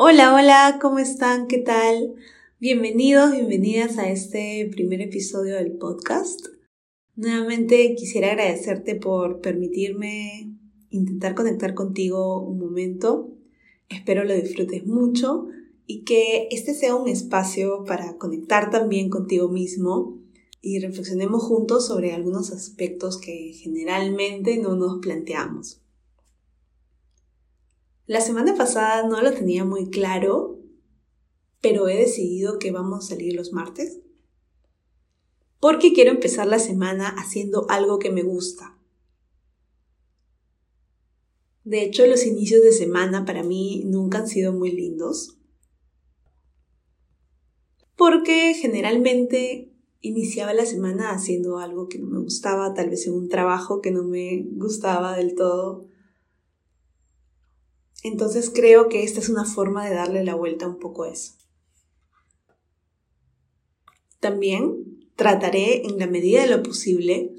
Hola, hola, ¿cómo están? ¿Qué tal? Bienvenidos, bienvenidas a este primer episodio del podcast. Nuevamente quisiera agradecerte por permitirme intentar conectar contigo un momento. Espero lo disfrutes mucho y que este sea un espacio para conectar también contigo mismo y reflexionemos juntos sobre algunos aspectos que generalmente no nos planteamos. La semana pasada no lo tenía muy claro, pero he decidido que vamos a salir los martes. Porque quiero empezar la semana haciendo algo que me gusta. De hecho, los inicios de semana para mí nunca han sido muy lindos. Porque generalmente iniciaba la semana haciendo algo que no me gustaba, tal vez en un trabajo que no me gustaba del todo entonces creo que esta es una forma de darle la vuelta un poco a eso. También trataré en la medida de lo posible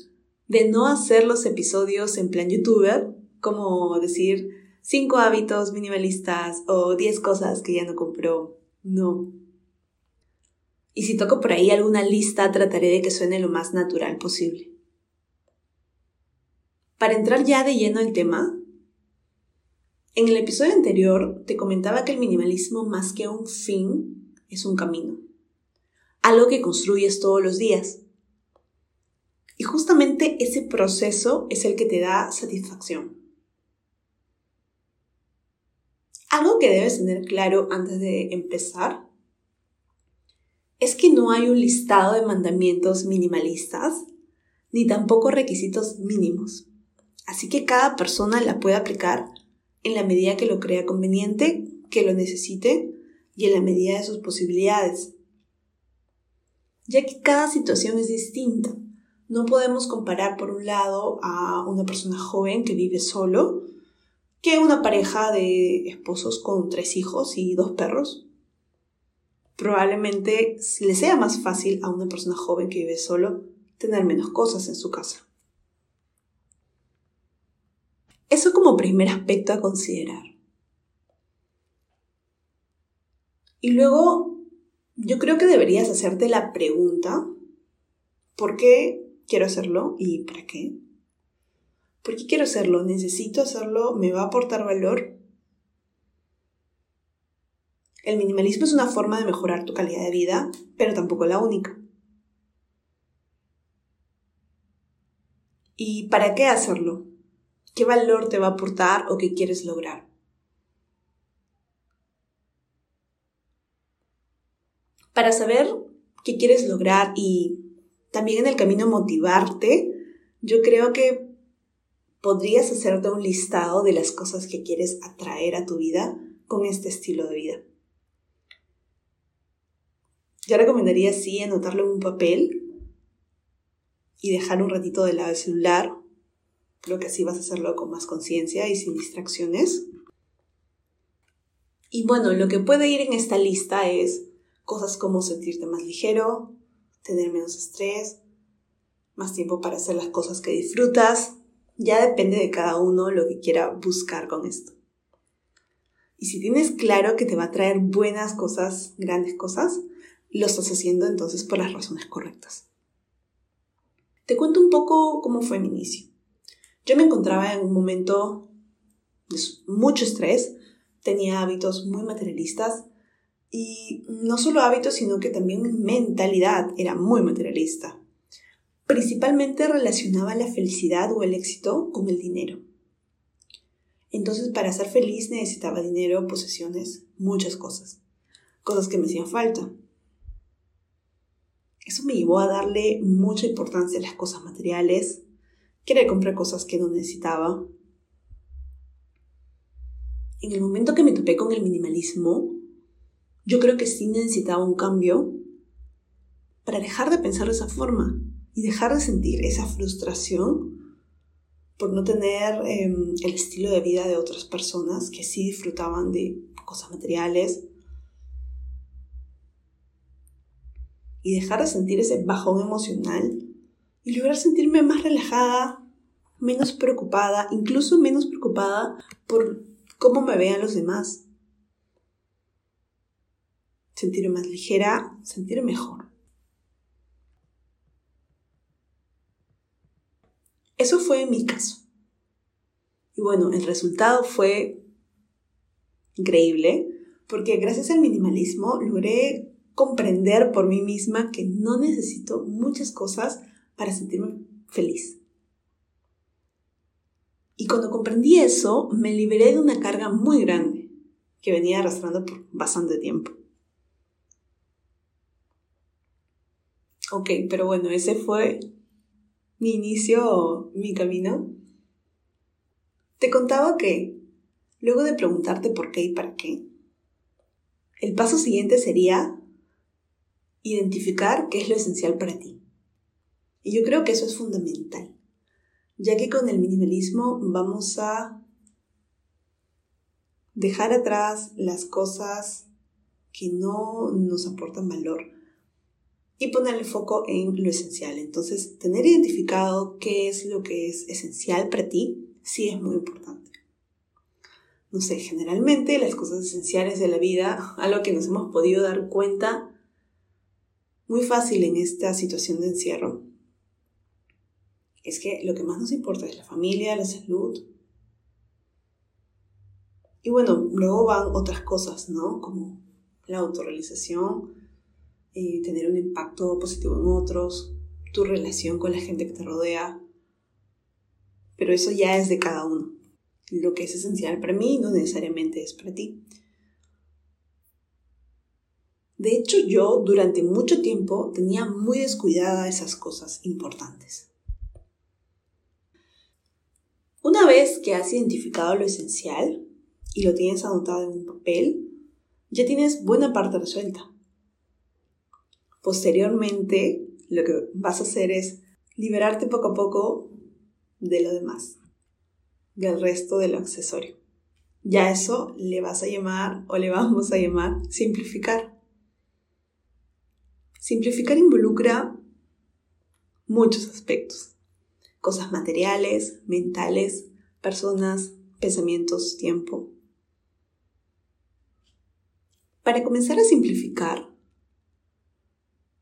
de no hacer los episodios en plan youtuber, como decir 5 hábitos minimalistas o 10 cosas que ya no compró. No. Y si toco por ahí alguna lista, trataré de que suene lo más natural posible. Para entrar ya de lleno al tema, en el episodio anterior te comentaba que el minimalismo más que un fin es un camino, algo que construyes todos los días. Y justamente ese proceso es el que te da satisfacción. Algo que debes tener claro antes de empezar es que no hay un listado de mandamientos minimalistas ni tampoco requisitos mínimos. Así que cada persona la puede aplicar en la medida que lo crea conveniente, que lo necesite y en la medida de sus posibilidades. Ya que cada situación es distinta. No podemos comparar por un lado a una persona joven que vive solo que una pareja de esposos con tres hijos y dos perros. Probablemente le sea más fácil a una persona joven que vive solo tener menos cosas en su casa. Eso como primer aspecto a considerar. Y luego, yo creo que deberías hacerte la pregunta, ¿por qué quiero hacerlo y para qué? ¿Por qué quiero hacerlo? ¿Necesito hacerlo? ¿Me va a aportar valor? El minimalismo es una forma de mejorar tu calidad de vida, pero tampoco la única. ¿Y para qué hacerlo? ¿Qué valor te va a aportar o qué quieres lograr? Para saber qué quieres lograr y también en el camino motivarte, yo creo que podrías hacerte un listado de las cosas que quieres atraer a tu vida con este estilo de vida. Yo recomendaría sí anotarlo en un papel y dejar un ratito de lado el celular Creo que así vas a hacerlo con más conciencia y sin distracciones. Y bueno, lo que puede ir en esta lista es cosas como sentirte más ligero, tener menos estrés, más tiempo para hacer las cosas que disfrutas. Ya depende de cada uno lo que quiera buscar con esto. Y si tienes claro que te va a traer buenas cosas, grandes cosas, lo estás haciendo entonces por las razones correctas. Te cuento un poco cómo fue mi inicio. Yo me encontraba en un momento de mucho estrés, tenía hábitos muy materialistas y no solo hábitos, sino que también mi mentalidad era muy materialista. Principalmente relacionaba la felicidad o el éxito con el dinero. Entonces, para ser feliz necesitaba dinero, posesiones, muchas cosas. Cosas que me hacían falta. Eso me llevó a darle mucha importancia a las cosas materiales, Quería comprar cosas que no necesitaba. En el momento que me topé con el minimalismo, yo creo que sí necesitaba un cambio para dejar de pensar de esa forma y dejar de sentir esa frustración por no tener em, el estilo de vida de otras personas que sí disfrutaban de cosas materiales y dejar de sentir ese bajón emocional y lograr sentirme más relajada, menos preocupada, incluso menos preocupada por cómo me vean los demás. sentirme más ligera, sentirme mejor. Eso fue mi caso. Y bueno, el resultado fue increíble porque gracias al minimalismo logré comprender por mí misma que no necesito muchas cosas para sentirme feliz. Y cuando comprendí eso, me liberé de una carga muy grande que venía arrastrando por bastante tiempo. Ok, pero bueno, ese fue mi inicio, mi camino. Te contaba que, luego de preguntarte por qué y para qué, el paso siguiente sería identificar qué es lo esencial para ti. Y yo creo que eso es fundamental ya que con el minimalismo vamos a dejar atrás las cosas que no nos aportan valor y poner el foco en lo esencial. Entonces, tener identificado qué es lo que es esencial para ti, sí es muy importante. No sé, generalmente las cosas esenciales de la vida, algo que nos hemos podido dar cuenta muy fácil en esta situación de encierro, es que lo que más nos importa es la familia, la salud. Y bueno, luego van otras cosas, ¿no? Como la autorrealización, eh, tener un impacto positivo en otros, tu relación con la gente que te rodea. Pero eso ya es de cada uno. Lo que es esencial para mí no necesariamente es para ti. De hecho, yo durante mucho tiempo tenía muy descuidada esas cosas importantes. Una vez que has identificado lo esencial y lo tienes anotado en un papel, ya tienes buena parte resuelta. Posteriormente, lo que vas a hacer es liberarte poco a poco de lo demás, del resto de lo accesorio. Ya eso le vas a llamar o le vamos a llamar simplificar. Simplificar involucra muchos aspectos cosas materiales, mentales, personas, pensamientos, tiempo. Para comenzar a simplificar,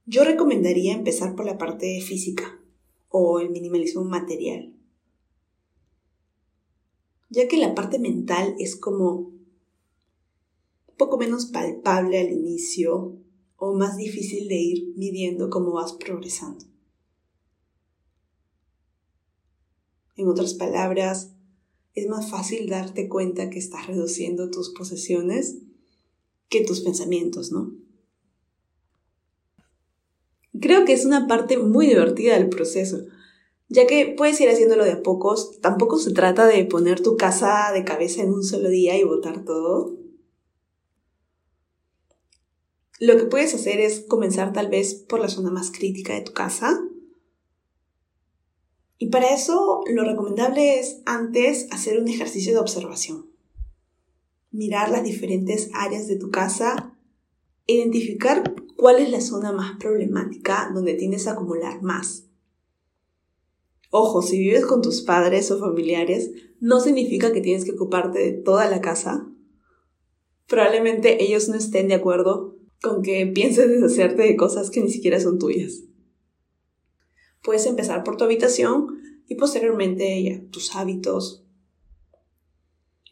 yo recomendaría empezar por la parte física o el minimalismo material, ya que la parte mental es como poco menos palpable al inicio o más difícil de ir midiendo cómo vas progresando. En otras palabras, es más fácil darte cuenta que estás reduciendo tus posesiones que tus pensamientos, ¿no? Creo que es una parte muy divertida del proceso, ya que puedes ir haciéndolo de a pocos, tampoco se trata de poner tu casa de cabeza en un solo día y botar todo. Lo que puedes hacer es comenzar tal vez por la zona más crítica de tu casa, y para eso lo recomendable es antes hacer un ejercicio de observación. Mirar las diferentes áreas de tu casa, identificar cuál es la zona más problemática donde tienes a acumular más. Ojo, si vives con tus padres o familiares, no significa que tienes que ocuparte de toda la casa. Probablemente ellos no estén de acuerdo con que pienses deshacerte de cosas que ni siquiera son tuyas. Puedes empezar por tu habitación y posteriormente tus hábitos.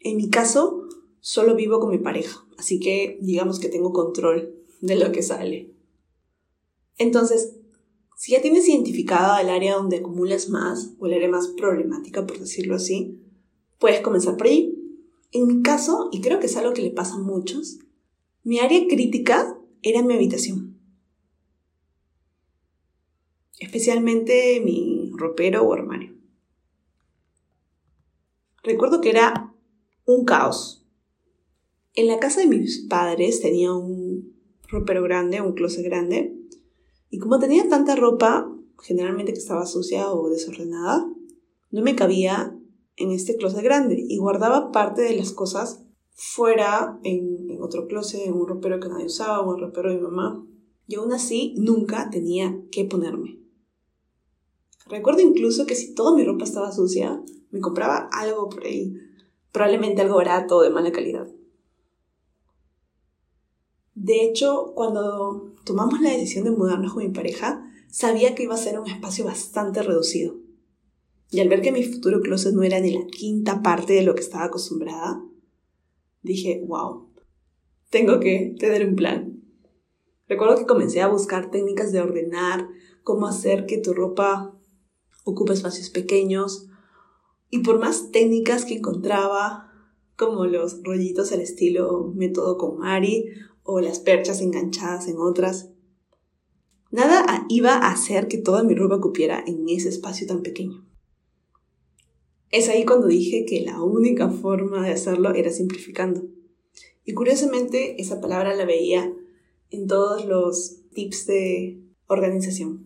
En mi caso, solo vivo con mi pareja, así que digamos que tengo control de lo que sale. Entonces, si ya tienes identificada el área donde acumulas más, o el área más problemática, por decirlo así, puedes comenzar por ahí. En mi caso, y creo que es algo que le pasa a muchos, mi área crítica era mi habitación especialmente mi ropero o armario. Recuerdo que era un caos. En la casa de mis padres tenía un ropero grande, un closet grande, y como tenía tanta ropa, generalmente que estaba sucia o desordenada, no me cabía en este closet grande y guardaba parte de las cosas fuera en, en otro closet, en un ropero que nadie usaba o un ropero de mi mamá. Y aún así nunca tenía que ponerme. Recuerdo incluso que si toda mi ropa estaba sucia, me compraba algo por ahí, probablemente algo barato de mala calidad. De hecho, cuando tomamos la decisión de mudarnos con mi pareja, sabía que iba a ser un espacio bastante reducido. Y al ver que mi futuro closet no era ni la quinta parte de lo que estaba acostumbrada, dije, wow, tengo que tener un plan. Recuerdo que comencé a buscar técnicas de ordenar, cómo hacer que tu ropa ocupe espacios pequeños. Y por más técnicas que encontraba, como los rollitos al estilo método con Mari o las perchas enganchadas en otras, nada iba a hacer que toda mi ropa cupiera en ese espacio tan pequeño. Es ahí cuando dije que la única forma de hacerlo era simplificando. Y curiosamente esa palabra la veía en todos los tips de organización.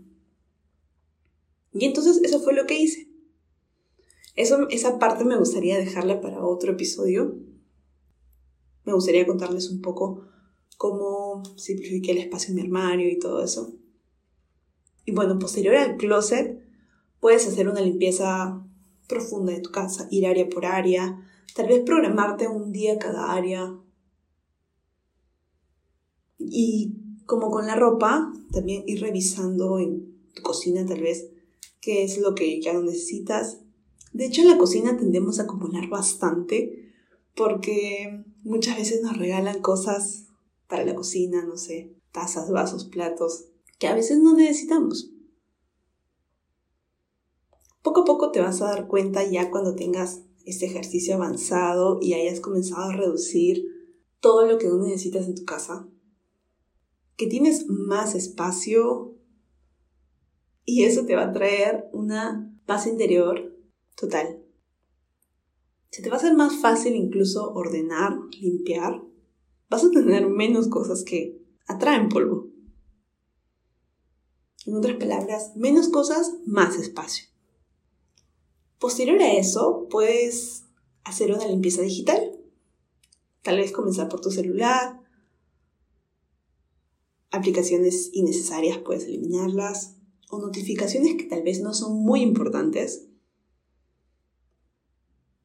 Y entonces eso fue lo que hice. Eso, esa parte me gustaría dejarla para otro episodio. Me gustaría contarles un poco cómo simplifiqué el espacio en mi armario y todo eso. Y bueno, posterior al closet, puedes hacer una limpieza profunda de tu casa, ir área por área, tal vez programarte un día cada área. Y como con la ropa, también ir revisando en tu cocina tal vez qué es lo que ya no necesitas. De hecho, en la cocina tendemos a acumular bastante porque muchas veces nos regalan cosas para la cocina, no sé, tazas, vasos, platos, que a veces no necesitamos. Poco a poco te vas a dar cuenta ya cuando tengas este ejercicio avanzado y hayas comenzado a reducir todo lo que no necesitas en tu casa, que tienes más espacio y eso te va a traer una paz interior total. Se te va a hacer más fácil incluso ordenar, limpiar. Vas a tener menos cosas que atraen polvo. En otras palabras, menos cosas, más espacio. Posterior a eso, puedes hacer una limpieza digital. Tal vez comenzar por tu celular. Aplicaciones innecesarias puedes eliminarlas. O notificaciones que tal vez no son muy importantes.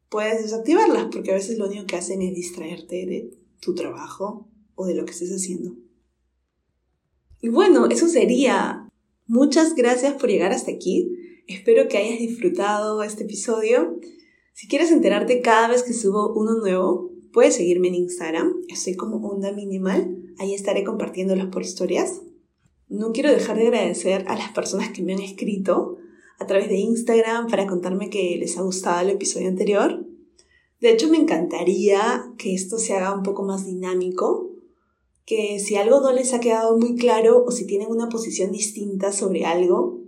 Puedes desactivarlas porque a veces lo único que hacen es distraerte de tu trabajo o de lo que estés haciendo. Y bueno, eso sería. Muchas gracias por llegar hasta aquí. Espero que hayas disfrutado este episodio. Si quieres enterarte cada vez que subo uno nuevo, puedes seguirme en Instagram. Estoy como Onda Minimal. Ahí estaré compartiéndolos por historias. No quiero dejar de agradecer a las personas que me han escrito a través de Instagram para contarme que les ha gustado el episodio anterior. De hecho, me encantaría que esto se haga un poco más dinámico, que si algo no les ha quedado muy claro o si tienen una posición distinta sobre algo,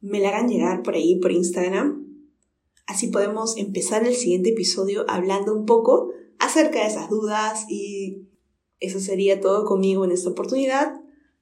me la hagan llegar por ahí, por Instagram. Así podemos empezar el siguiente episodio hablando un poco acerca de esas dudas y eso sería todo conmigo en esta oportunidad.